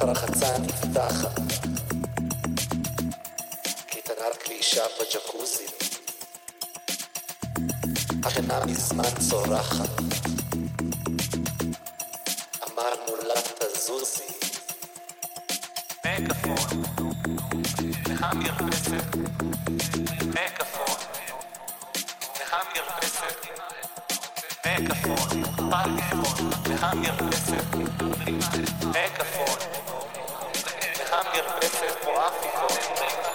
הרחצה נפתחת. קטנה רק לאישה בג'קוזי. השינה מזמן צורחת. אמרנו לה תזוזי. מגפון. המרפסת. מגפון. המרפסת. מגפון. פלאפון. המרפסת. מגפון. Este es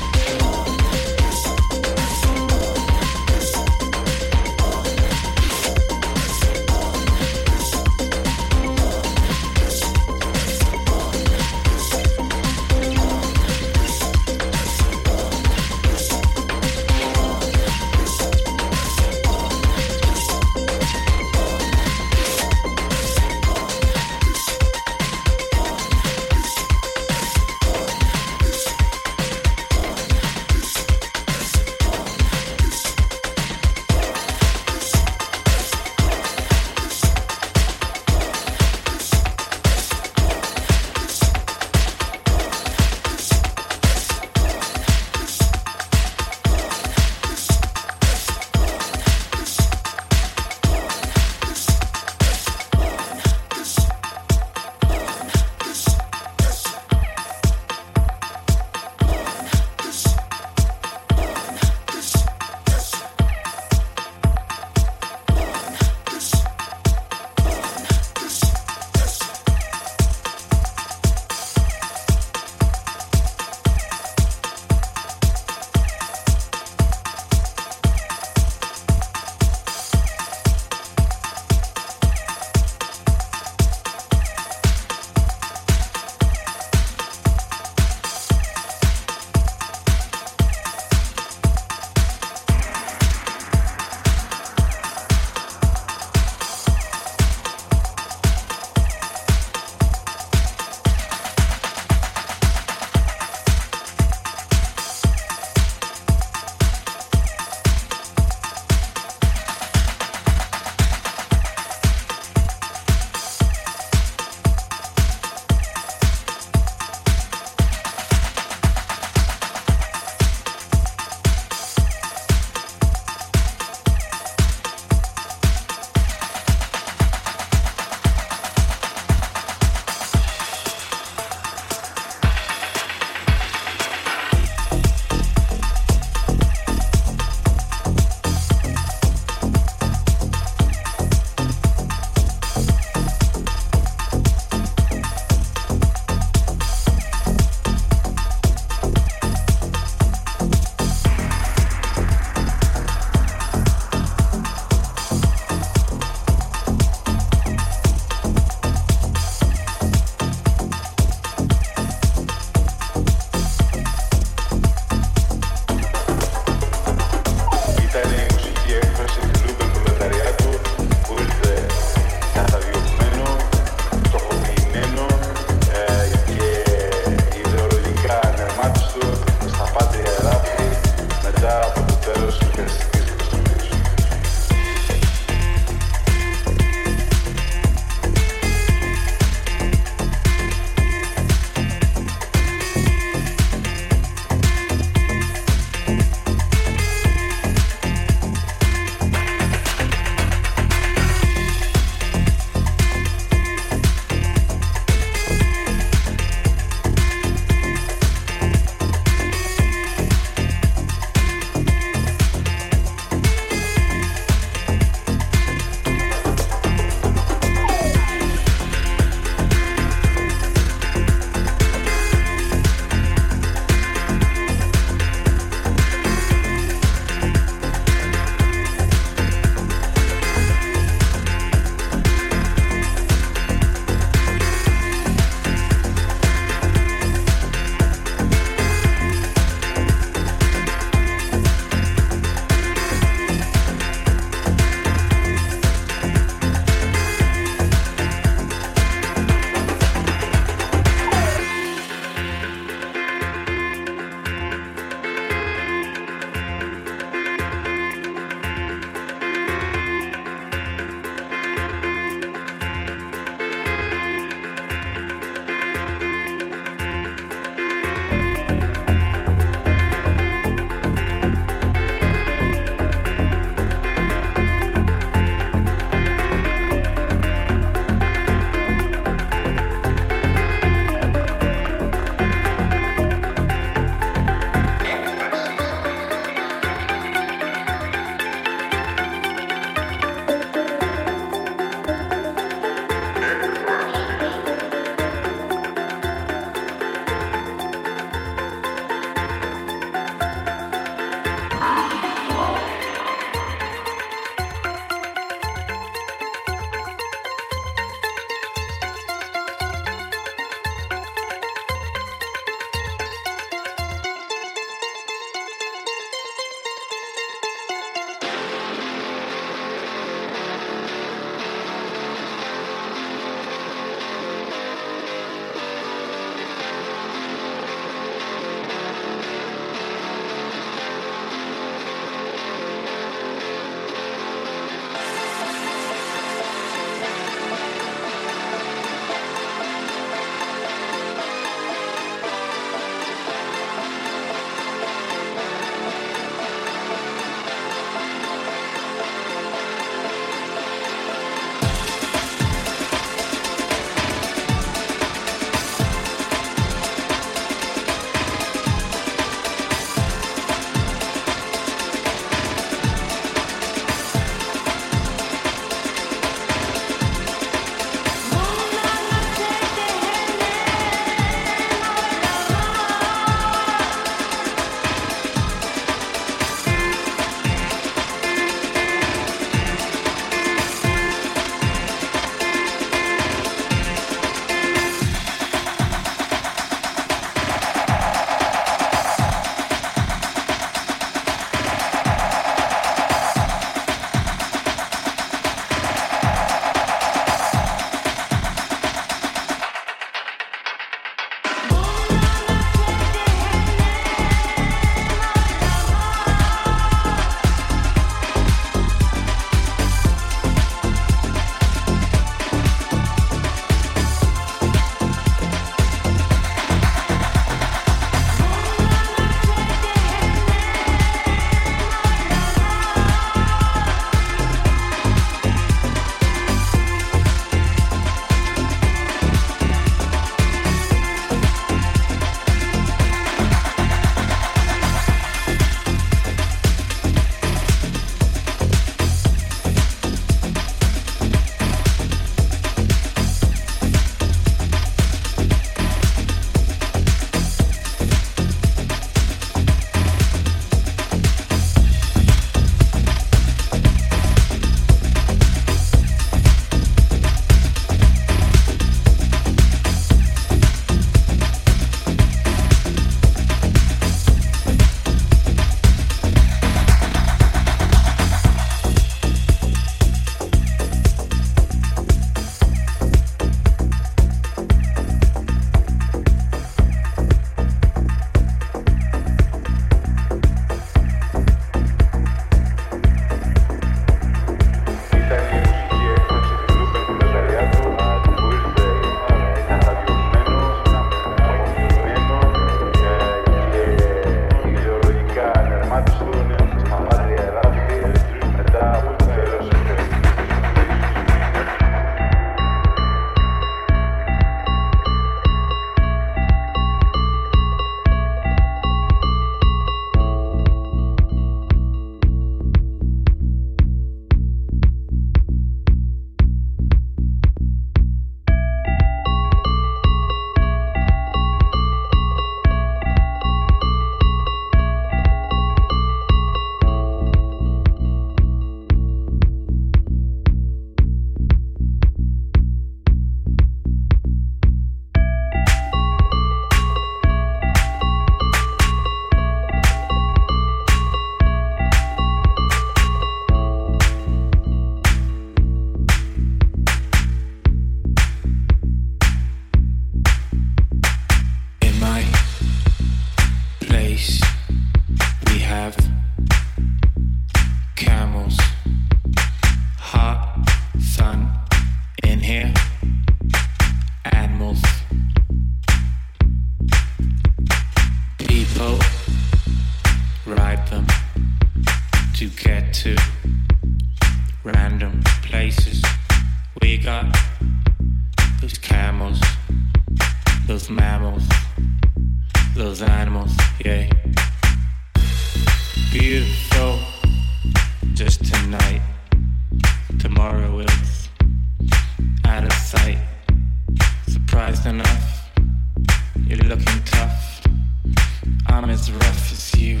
I'm as rough as you,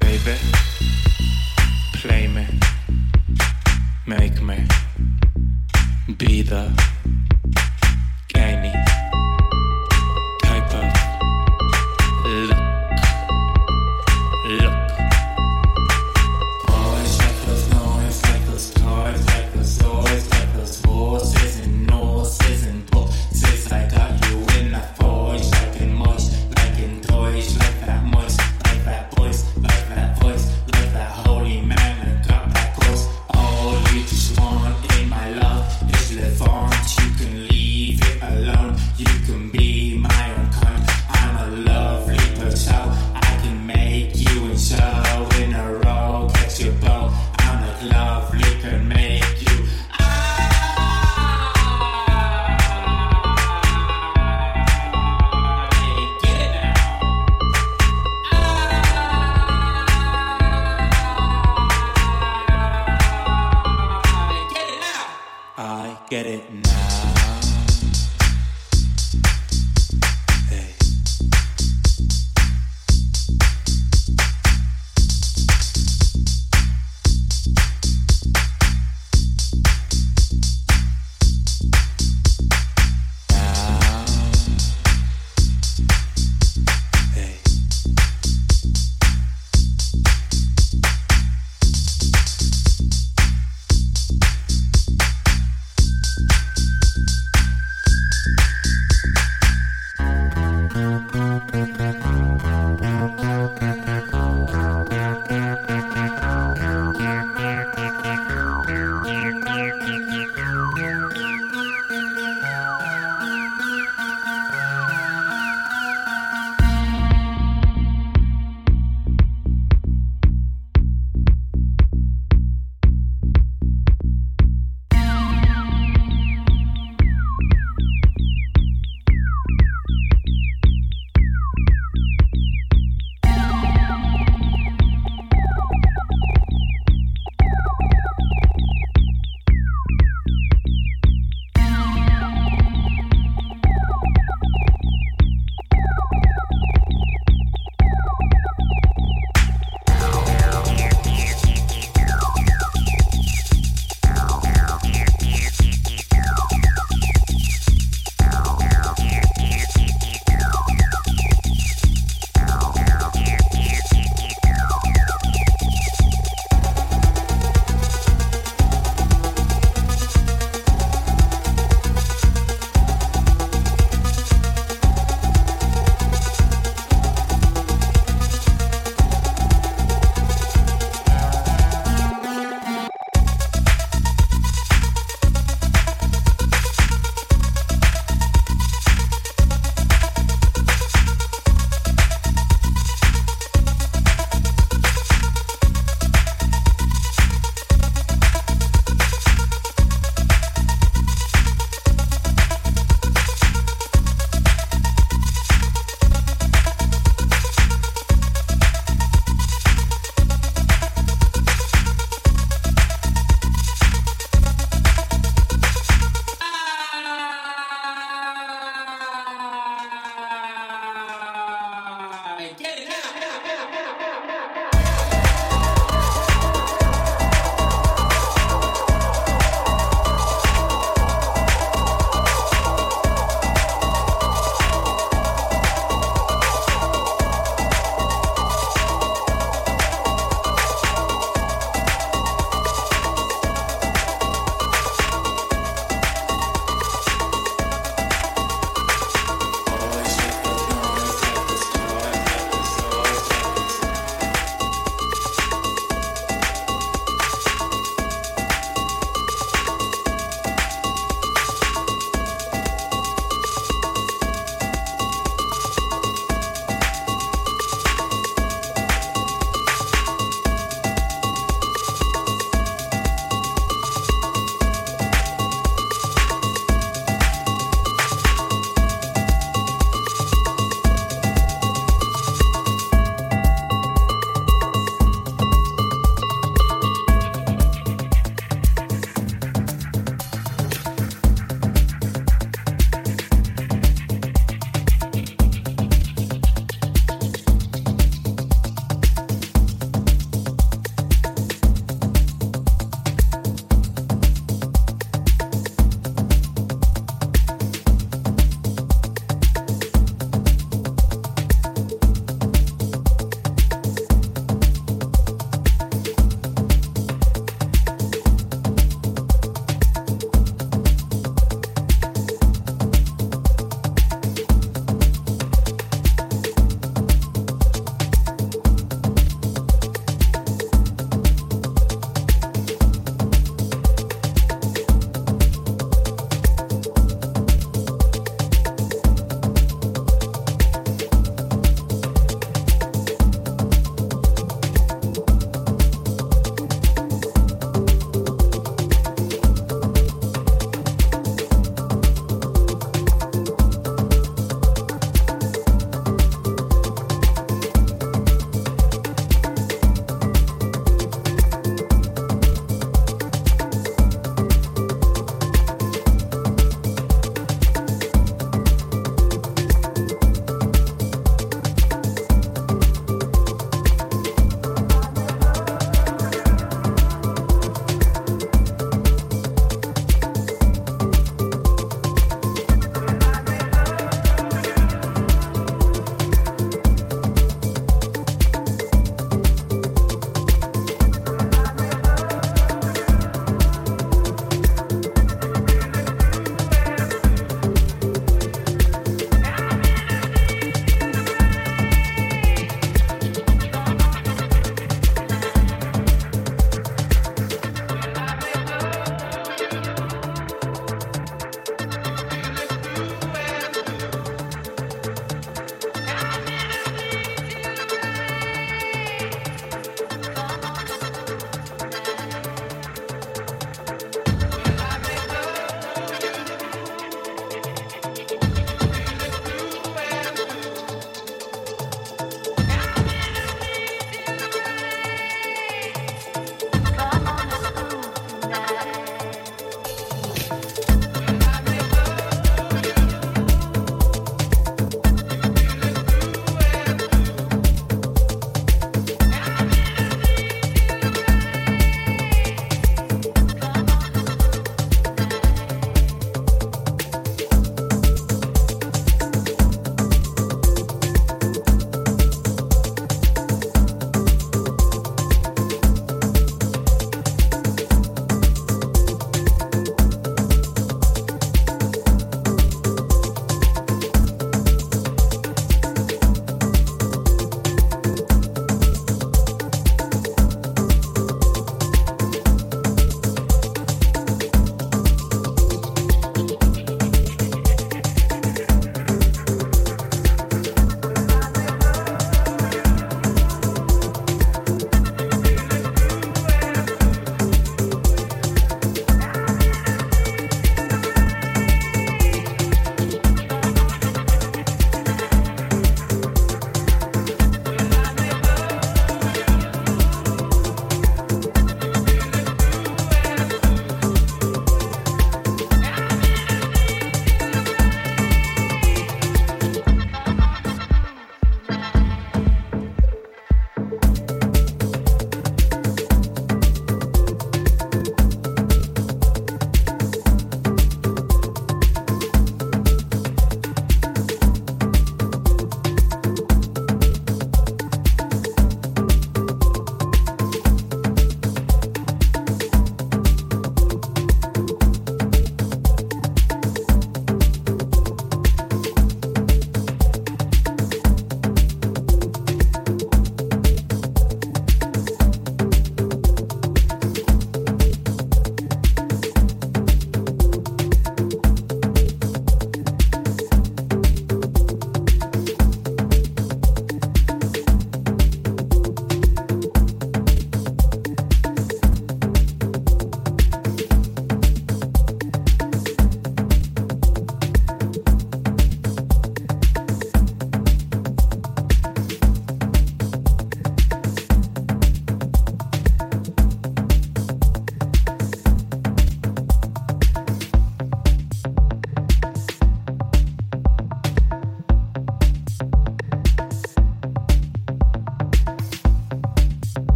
baby. Play me, make me be the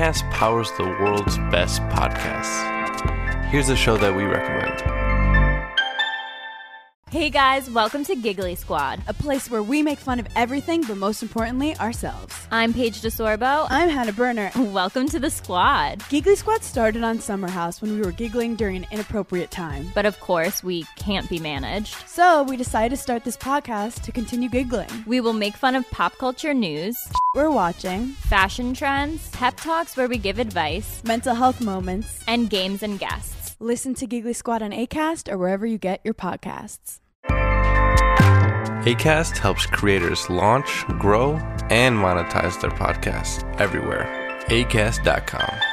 ACAST powers the world's best podcasts. Here's a show that we recommend. Hey guys, welcome to Giggly Squad. A place where we make fun of everything, but most importantly, ourselves. I'm Paige DeSorbo. I'm Hannah Berner. Welcome to the squad. Giggly Squad started on Summer House when we were giggling during an inappropriate time. But of course, we can't be managed. So we decided to start this podcast to continue giggling. We will make fun of pop culture news, We're watching fashion trends, pep talks where we give advice, mental health moments. and games and guests. Listen to Giggly Squad on ACAST or wherever you get your podcasts. ACAST helps creators launch, grow, and monetize their podcasts everywhere. ACAST.com.